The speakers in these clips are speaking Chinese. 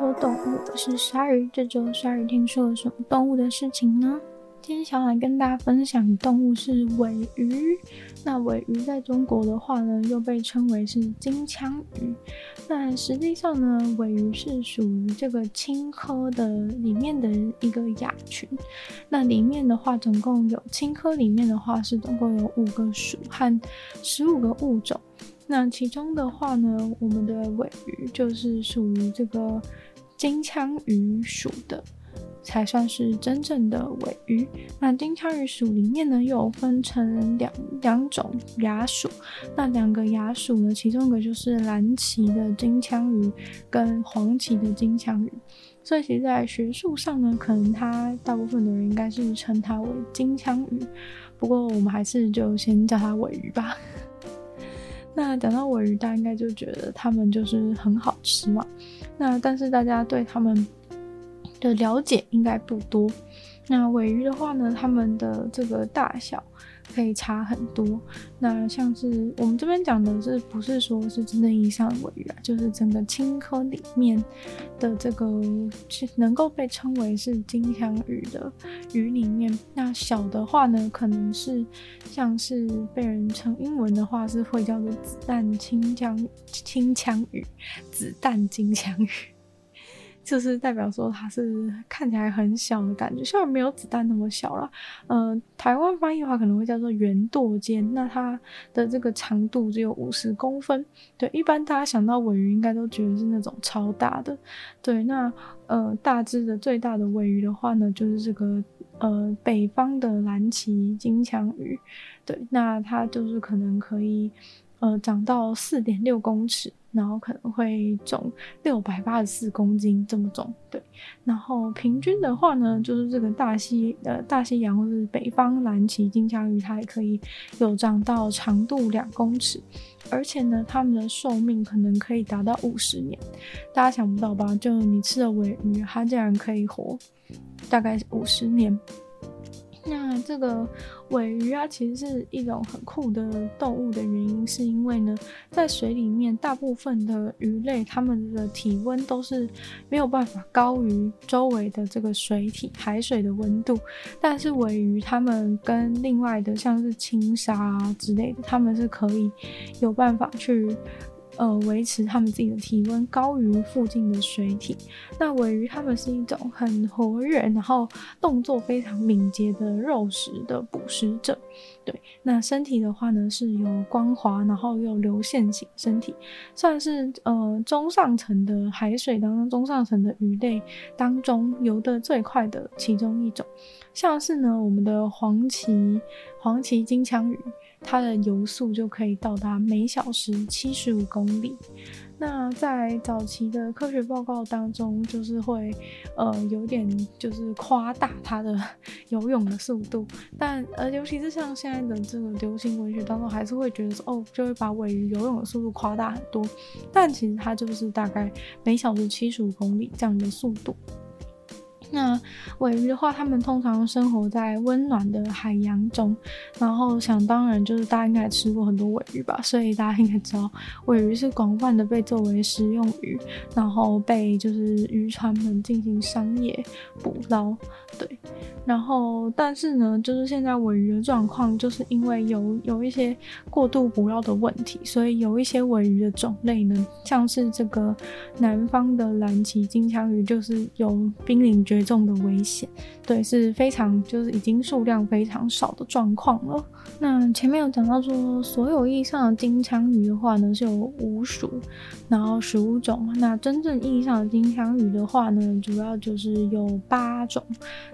说动物，我是鲨鱼。这周鲨鱼听说了什么动物的事情呢？今天想来跟大家分享的动物是尾鱼。那尾鱼在中国的话呢，又被称为是金枪鱼。那实际上呢，尾鱼是属于这个青科的里面的一个亚群。那里面的话，总共有青科里面的话是总共有五个属和十五个物种。那其中的话呢，我们的尾鱼就是属于这个金枪鱼属的。才算是真正的鮪鱼。那金枪鱼属里面呢，又分成两两种亚属。那两个亚属呢，其中一个就是蓝鳍的金枪鱼跟黄鳍的金枪鱼。所以其实，在学术上呢，可能它大部分的人应该是称它为金枪鱼。不过我们还是就先叫它鮪鱼吧。那讲到鮪鱼，大家应该就觉得它们就是很好吃嘛。那但是大家对他们的了解应该不多。那尾鱼的话呢，它们的这个大小可以差很多。那像是我们这边讲的是不是说是真正意义上的尾鱼啊？就是整个青科里面的这个是能够被称为是金枪鱼的鱼里面，那小的话呢，可能是像是被人称英文的话是会叫做子弹金枪金枪鱼，子弹金枪鱼。就是代表说它是看起来很小的感觉，虽然没有子弹那么小啦。呃，台湾翻译的话可能会叫做圆舵尖。那它的这个长度只有五十公分。对，一般大家想到尾鱼应该都觉得是那种超大的。对，那呃大致的最大的尾鱼的话呢，就是这个呃北方的蓝鳍金枪鱼。对，那它就是可能可以呃长到四点六公尺。然后可能会重六百八十四公斤这么重，对。然后平均的话呢，就是这个大西呃大西洋或者是北方蓝鳍金枪鱼，它也可以有长到长度两公尺，而且呢，它们的寿命可能可以达到五十年。大家想不到吧？就你吃的尾鱼，它竟然可以活大概五十年。那这个鮪鱼啊，其实是一种很酷的动物的原因，是因为呢，在水里面，大部分的鱼类它们的体温都是没有办法高于周围的这个水体海水的温度，但是鮪鱼它们跟另外的像是青鲨啊之类的，它们是可以有办法去。呃，维持它们自己的体温高于附近的水体。那尾鱼它们是一种很活跃，然后动作非常敏捷的肉食的捕食者。对，那身体的话呢，是有光滑，然后又流线型身体，算是呃中上层的海水当中中上层的鱼类当中游得最快的其中一种。像是呢，我们的黄鳍黄鳍金枪鱼。它的游速就可以到达每小时七十五公里。那在早期的科学报告当中，就是会呃有点就是夸大它的游泳的速度，但呃尤其是像现在的这个流行文学当中，还是会觉得说哦，就会把尾鱼游泳的速度夸大很多。但其实它就是大概每小时七十五公里这样的速度。那尾鱼的话，它们通常生活在温暖的海洋中，然后想当然就是大家应该吃过很多尾鱼吧，所以大家应该知道尾鱼是广泛的被作为食用鱼，然后被就是渔船们进行商业捕捞，对。然后但是呢，就是现在尾鱼的状况，就是因为有有一些过度捕捞的问题，所以有一些尾鱼的种类呢，像是这个南方的蓝鳍金枪鱼，就是有濒临绝严重的危险，对，是非常就是已经数量非常少的状况了。那前面有讲到说，所有意义上的金枪鱼的话呢，是有五属，然后十五种。那真正意义上的金枪鱼的话呢，主要就是有八种。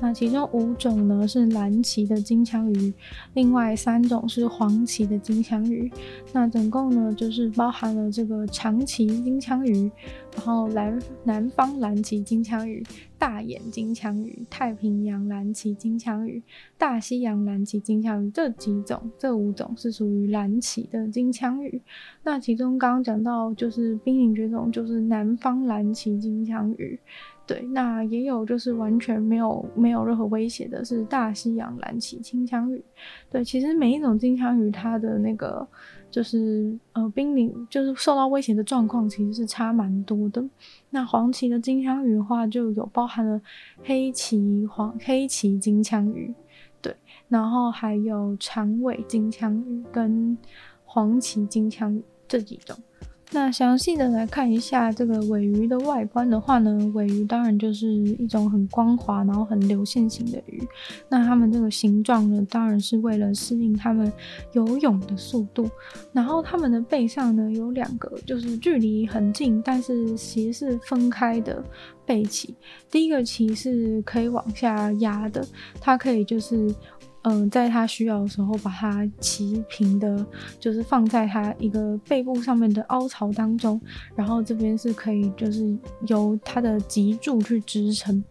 那其中五种呢是蓝鳍的金枪鱼，另外三种是黄鳍的金枪鱼。那总共呢就是包含了这个长鳍金枪鱼。然后南南方蓝鳍金枪鱼、大眼金枪鱼、太平洋蓝鳍金枪鱼、大西洋蓝鳍金枪鱼这几种，这五种是属于蓝鳍的金枪鱼。那其中刚刚讲到就是濒临绝种，就是南方蓝鳍金枪鱼。对，那也有就是完全没有没有任何威胁的，是大西洋蓝鳍金枪鱼。对，其实每一种金枪鱼它的那个就是呃濒临就是受到威胁的状况其实是差蛮多的。那黄鳍的金枪鱼的话，就有包含了黑鳍黄黑鳍金枪鱼，对，然后还有长尾金枪鱼跟黄鳍金枪鱼这几种。那详细的来看一下这个尾鱼的外观的话呢，尾鱼当然就是一种很光滑，然后很流线型的鱼。那它们这个形状呢，当然是为了适应它们游泳的速度。然后它们的背上呢，有两个就是距离很近，但是其实是分开的背鳍。第一个鳍是可以往下压的，它可以就是。嗯，在它需要的时候，把它齐平的，就是放在它一个背部上面的凹槽当中，然后这边是可以，就是由它的脊柱去支撑。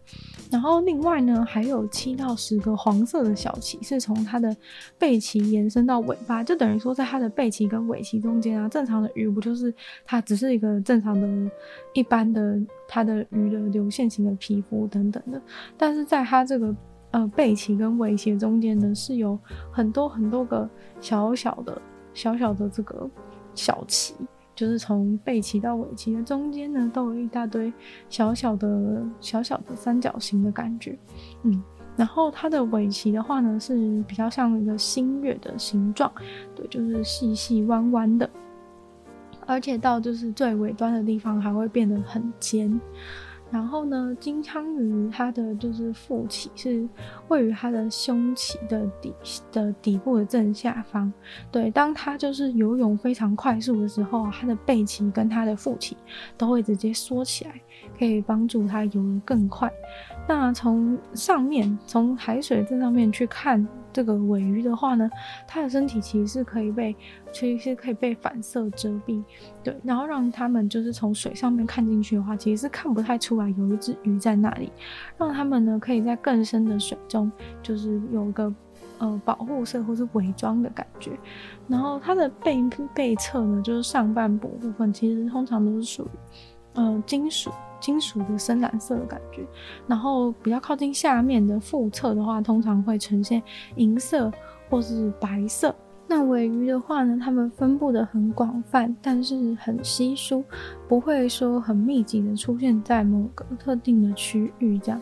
然后另外呢，还有七到十个黄色的小鳍，是从它的背鳍延伸到尾巴，就等于说在它的背鳍跟尾鳍中间啊。正常的鱼不就是它只是一个正常的、一般的它的鱼的流线型的皮肤等等的，但是在它这个。呃，背鳍跟尾鳍中间呢，是有很多很多个小小的、小小的这个小鳍，就是从背鳍到尾鳍的中间呢，都有一大堆小小的、小小的三角形的感觉。嗯，然后它的尾鳍的话呢，是比较像一个新月的形状，对，就是细细弯弯的，而且到就是最尾端的地方还会变得很尖。然后呢，金枪鱼它的就是腹鳍是位于它的胸鳍的底的底部的正下方。对，当它就是游泳非常快速的时候，它的背鳍跟它的腹鳍都会直接缩起来，可以帮助它游得更快。那从上面从海水这上面去看。这个尾鱼的话呢，它的身体其实是可以被，其实是可以被反射遮蔽，对，然后让他们就是从水上面看进去的话，其实是看不太出来有一只鱼在那里，让他们呢可以在更深的水中，就是有一个呃保护色或是伪装的感觉。然后它的背背侧呢，就是上半部部分，其实通常都是属于呃金属。金属的深蓝色的感觉，然后比较靠近下面的腹侧的话，通常会呈现银色或是白色。那尾鱼的话呢，它们分布的很广泛，但是很稀疏，不会说很密集的出现在某个特定的区域这样。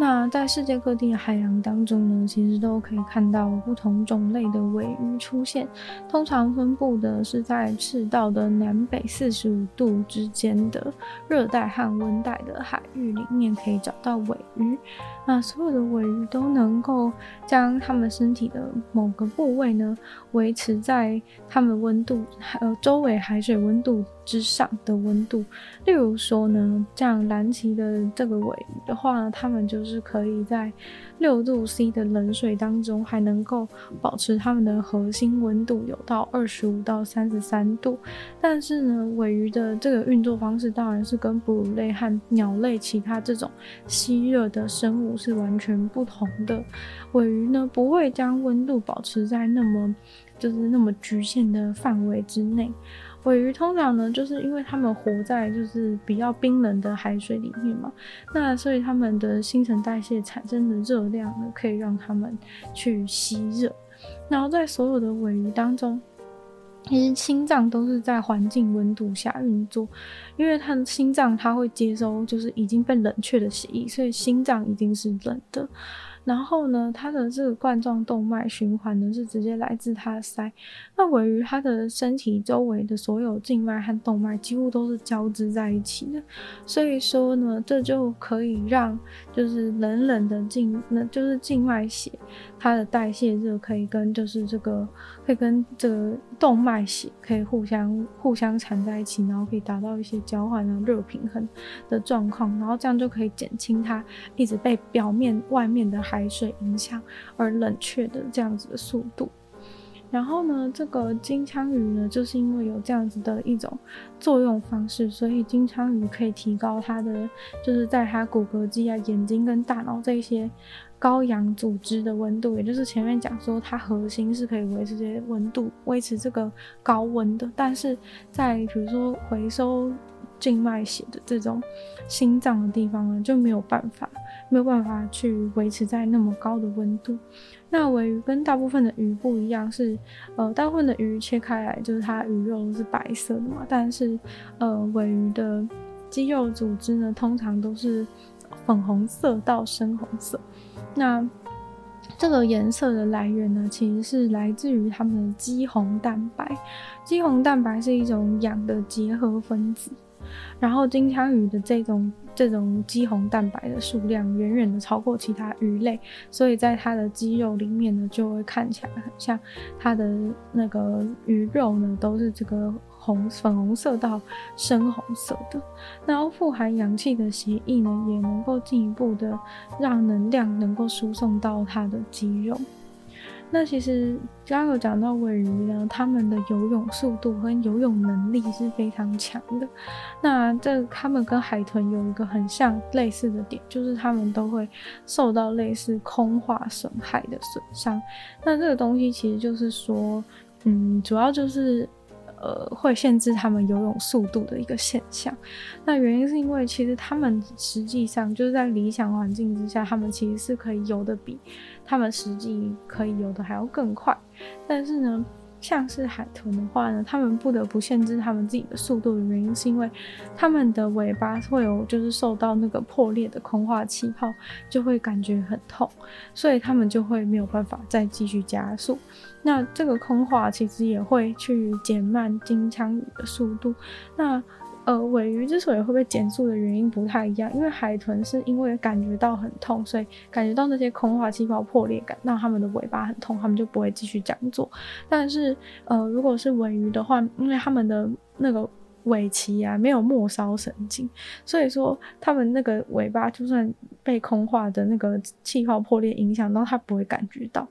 那在世界各地的海洋当中呢，其实都可以看到不同种类的尾鱼出现。通常分布的是在赤道的南北四十五度之间的热带和温带的海域里面，可以找到尾鱼。那所有的尾鱼都能够将它们身体的某个部位呢，维持在它们温度呃周围海水温度之上的温度。例如说呢，像蓝鳍的这个尾鱼的话呢，它们就是。可以在六度 C 的冷水当中，还能够保持它们的核心温度有到二十五到三十三度。但是呢，尾鱼的这个运作方式当然是跟哺乳类和鸟类其他这种吸热的生物是完全不同的。尾鱼呢，不会将温度保持在那么就是那么局限的范围之内。尾鱼通常呢，就是因为它们活在就是比较冰冷的海水里面嘛，那所以它们的新陈代谢产生的热量呢，可以让它们去吸热。然后在所有的尾鱼当中，其实心脏都是在环境温度下运作，因为它的心脏它会接收就是已经被冷却的血液，所以心脏一定是冷的。然后呢，它的这个冠状动脉循环呢，是直接来自它的鳃。那位于它的身体周围的所有静脉和动脉几乎都是交织在一起的，所以说呢，这就可以让就是冷冷的静，那就是静脉血，它的代谢热可以跟就是这个可以跟这个动脉血可以互相互相缠在一起，然后可以达到一些交换的热平衡的状况，然后这样就可以减轻它一直被表面外面的。海水影响而冷却的这样子的速度，然后呢，这个金枪鱼呢，就是因为有这样子的一种作用方式，所以金枪鱼可以提高它的，就是在它骨骼肌啊、眼睛跟大脑这些高氧组织的温度，也就是前面讲说它核心是可以维持这些温度，维持这个高温的，但是在比如说回收。静脉血的这种心脏的地方呢，就没有办法，没有办法去维持在那么高的温度。那尾鱼跟大部分的鱼不一样是，呃，大部分的鱼切开来就是它鱼肉是白色的嘛，但是呃，尾鱼的肌肉组织呢，通常都是粉红色到深红色。那这个颜色的来源呢，其实是来自于它们的肌红蛋白。肌红蛋白是一种氧的结合分子。然后金枪鱼的这种这种肌红蛋白的数量远远的超过其他鱼类，所以在它的肌肉里面呢，就会看起来很像它的那个鱼肉呢，都是这个红粉红色到深红色的。然后富含氧气的血液呢，也能够进一步的让能量能够输送到它的肌肉。那其实刚刚有讲到尾鱼呢，它们的游泳速度和游泳能力是非常强的。那这它们跟海豚有一个很像类似的点，就是它们都会受到类似空化损害的损伤。那这个东西其实就是说，嗯，主要就是。呃，会限制他们游泳速度的一个现象。那原因是因为其实他们实际上就是在理想环境之下，他们其实是可以游的比他们实际可以游的还要更快。但是呢，像是海豚的话呢，他们不得不限制他们自己的速度的原因，是因为他们的尾巴会有就是受到那个破裂的空化气泡，就会感觉很痛，所以他们就会没有办法再继续加速。那这个空化其实也会去减慢金枪鱼的速度。那呃，尾鱼之所以会被减速的原因不太一样，因为海豚是因为感觉到很痛，所以感觉到那些空化气泡破裂感，让他们的尾巴很痛，他们就不会继续这样做。但是呃，如果是尾鱼的话，因为他们的那个尾鳍啊没有末梢神经，所以说他们那个尾巴就算被空化的那个气泡破裂影响到，它不会感觉到。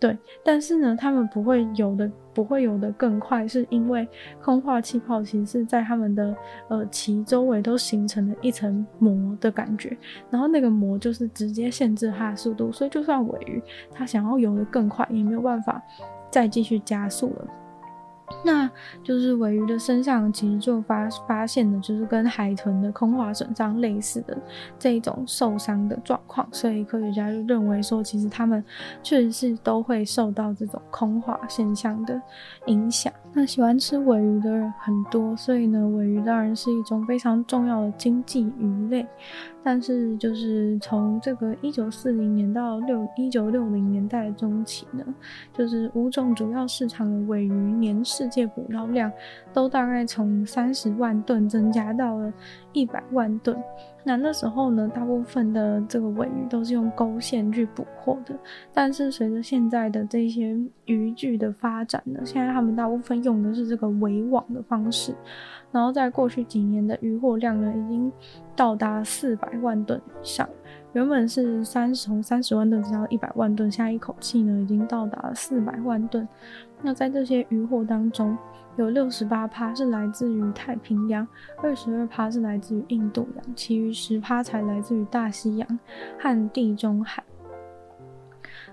对，但是呢，他们不会游的，不会游的更快，是因为空化气泡其实是在他们的呃鳍周围都形成了一层膜的感觉，然后那个膜就是直接限制它的速度，所以就算尾鱼它想要游的更快，也没有办法再继续加速了。那就是尾鱼的身上其实就发发现的，就是跟海豚的空化损伤类似的这种受伤的状况，所以科学家就认为说，其实他们确实是都会受到这种空化现象的影响。那喜欢吃尾鱼的人很多，所以呢，尾鱼当然是一种非常重要的经济鱼类。但是，就是从这个一九四零年到六一九六零年代中期呢，就是五种主要市场的尾鱼年世界捕捞量都大概从三十万吨增加到了一百万吨。那那时候呢，大部分的这个尾鱼都是用钩线去捕获的。但是随着现在的这些渔具的发展呢，现在他们大部分用的是这个围网的方式。然后在过去几年的渔获量呢，已经到达四百万吨以上。原本是三十从三十万吨增到一百万吨，现在一口气呢，已经到达了四百万吨。那在这些渔获当中，有六十八趴是来自于太平洋，二十二趴是来自于印度洋，其余十趴才来自于大西洋和地中海。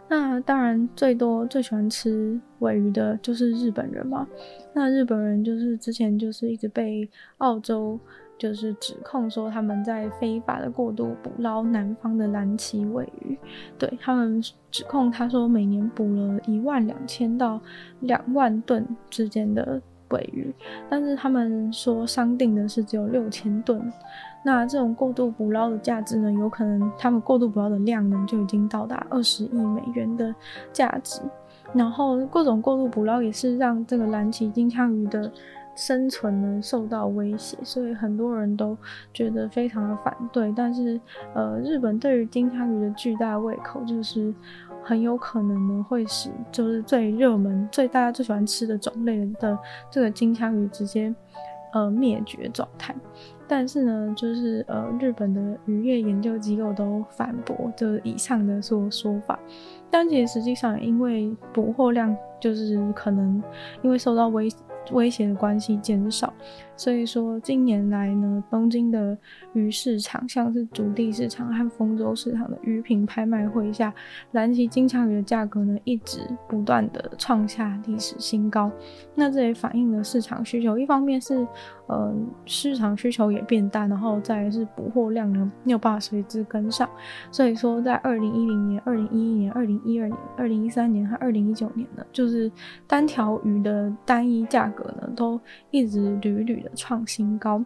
那当然，最多最喜欢吃尾鱼的就是日本人嘛。那日本人就是之前就是一直被澳洲就是指控说他们在非法的过度捕捞南方的蓝鳍尾鱼，对，他们指控他说每年捕了一万两千到两万吨之间的尾鱼，但是他们说商定的是只有六千吨。那这种过度捕捞的价值呢，有可能他们过度捕捞的量呢，就已经到达二十亿美元的价值。然后各种过度捕捞也是让这个蓝鳍金枪鱼的生存呢受到威胁，所以很多人都觉得非常的反对。但是呃，日本对于金枪鱼的巨大胃口，就是很有可能呢会使就是最热门、最大家最喜欢吃的种类的这个金枪鱼直接呃灭绝状态。但是呢，就是呃，日本的渔业研究机构都反驳这以上的说说法。但其实实际上，因为捕获量就是可能因为受到威威胁的关系减少。所以说，近年来呢，东京的鱼市场，像是筑地市场和丰洲市场的鱼品拍卖会下，蓝鳍金枪鱼的价格呢，一直不断的创下历史新高。那这也反映了市场需求，一方面是，呃，市场需求也变大，然后再是捕获量呢没有办法随之跟上。所以说，在二零一零年、二零一一年、二零一二年、二零一三年和二零一九年呢，就是单条鱼的单一价格，都一直屡屡的创新高，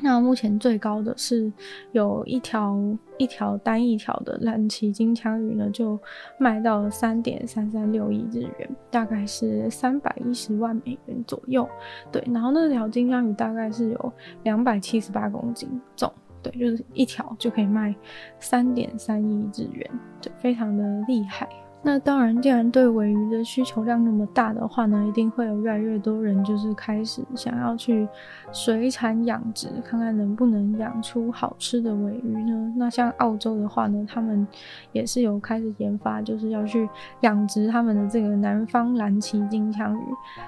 那目前最高的是有一条一条单一条的蓝鳍金枪鱼呢，就卖到了三点三三六亿日元，大概是三百一十万美元左右。对，然后那条金枪鱼大概是有两百七十八公斤重，对，就是一条就可以卖三点三亿日元，对，非常的厉害。那当然，既然对鮪鱼的需求量那么大的话呢，一定会有越来越多人就是开始想要去水产养殖，看看能不能养出好吃的鮪鱼呢？那像澳洲的话呢，他们也是有开始研发，就是要去养殖他们的这个南方蓝鳍金枪鱼，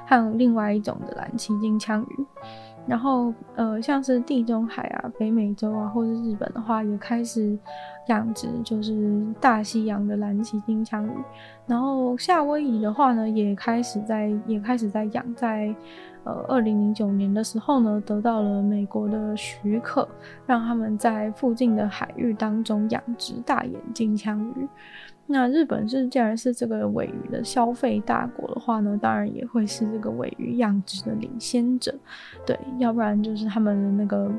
还有另外一种的蓝鳍金枪鱼。然后，呃，像是地中海啊、北美洲啊，或是日本的话，也开始养殖，就是大西洋的蓝鳍金枪鱼。然后夏威夷的话呢，也开始在也开始在养，在呃二零零九年的时候呢，得到了美国的许可，让他们在附近的海域当中养殖大眼金枪鱼。那日本是既然是这个尾鱼的消费大国的话呢，当然也会是这个尾鱼养殖的领先者，对，要不然就是他们的那个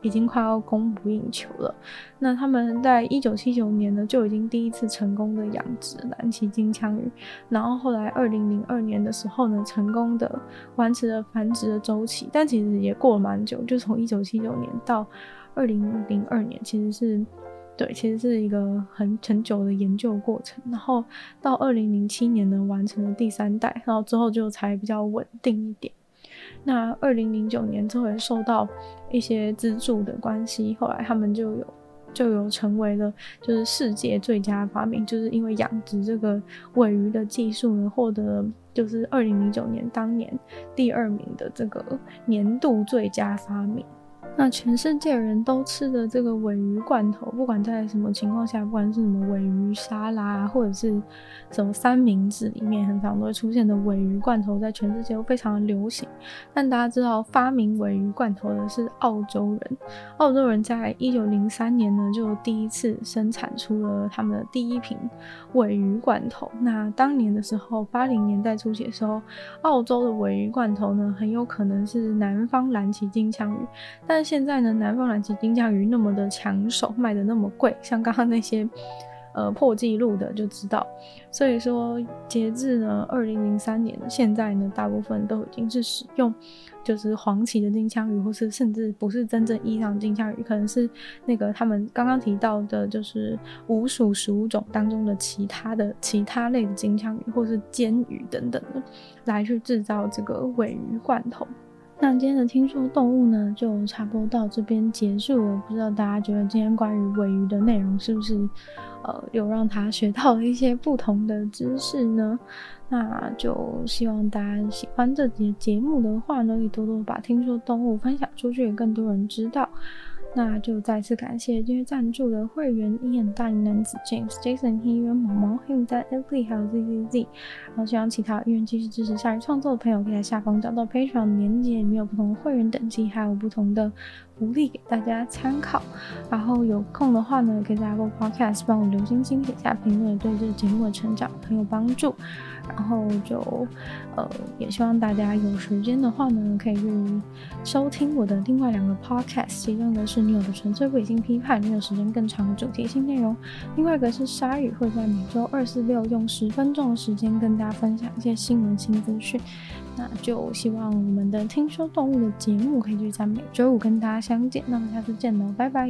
已经快要供不应求了。那他们在一九七九年呢，就已经第一次成功的养殖蓝鳍金枪鱼，然后后来二零零二年的时候呢，成功的完成了繁殖的周期，但其实也过了蛮久，就从一九七九年到二零零二年，其实是。对，其实是一个很很久的研究过程，然后到二零零七年呢，完成了第三代，然后之后就才比较稳定一点。那二零零九年之后也受到一些资助的关系，后来他们就有就有成为了就是世界最佳发明，就是因为养殖这个尾鱼的技术呢，获得就是二零零九年当年第二名的这个年度最佳发明。那全世界人都吃的这个鮪鱼罐头，不管在什么情况下，不管是什么鮪鱼沙拉，或者是什么三明治里面，很常都会出现的鮪鱼罐头，在全世界都非常的流行。但大家知道，发明鮪鱼罐头的是澳洲人。澳洲人在一九零三年呢，就第一次生产出了他们的第一瓶鮪鱼罐头。那当年的时候，八零年代初期的时候，澳洲的鮪鱼罐头呢，很有可能是南方蓝鳍金枪鱼，但现在呢，南方蓝鳍金枪鱼那么的抢手，卖的那么贵，像刚刚那些呃破纪录的就知道。所以说，截至呢二零零三年，现在呢大部分都已经是使用就是黄鳍的金枪鱼，或是甚至不是真正意义上金枪鱼，可能是那个他们刚刚提到的，就是五属十五种当中的其他的其他类的金枪鱼，或是鰹鱼等等的，来去制造这个尾鱼罐头。那今天的听说动物呢，就差不多到这边结束了。不知道大家觉得今天关于尾鱼的内容是不是，呃，有让他学到了一些不同的知识呢？那就希望大家喜欢这节节目的话呢，也多多把听说动物分享出去，更多人知道。那就再次感谢今天赞助的会员：一眼大龄男子 James、Jason、黑渊、毛毛、黑牡丹、Emily 还有 ZZZ。然后希望其他愿意继续支持鲨鱼创作的朋友，可以在下方找到 Patreon 连接，里面有不同的会员等级，还有不同的福利给大家参考。然后有空的话呢，可以在 Apple Podcast 帮我留星星、写下评论，对这个节目的成长很有帮助。然后就，呃，也希望大家有时间的话呢，可以去收听我的另外两个 podcast，其中一个是《女友的纯粹伪性批判》，没有时间更长的主题性内容；另外一个是鲨鱼，会在每周二、四、六用十分钟的时间跟大家分享一些新闻新资讯。那就希望我们的听说动物的节目可以就在每周五跟大家相见。那么下次见喽，拜拜。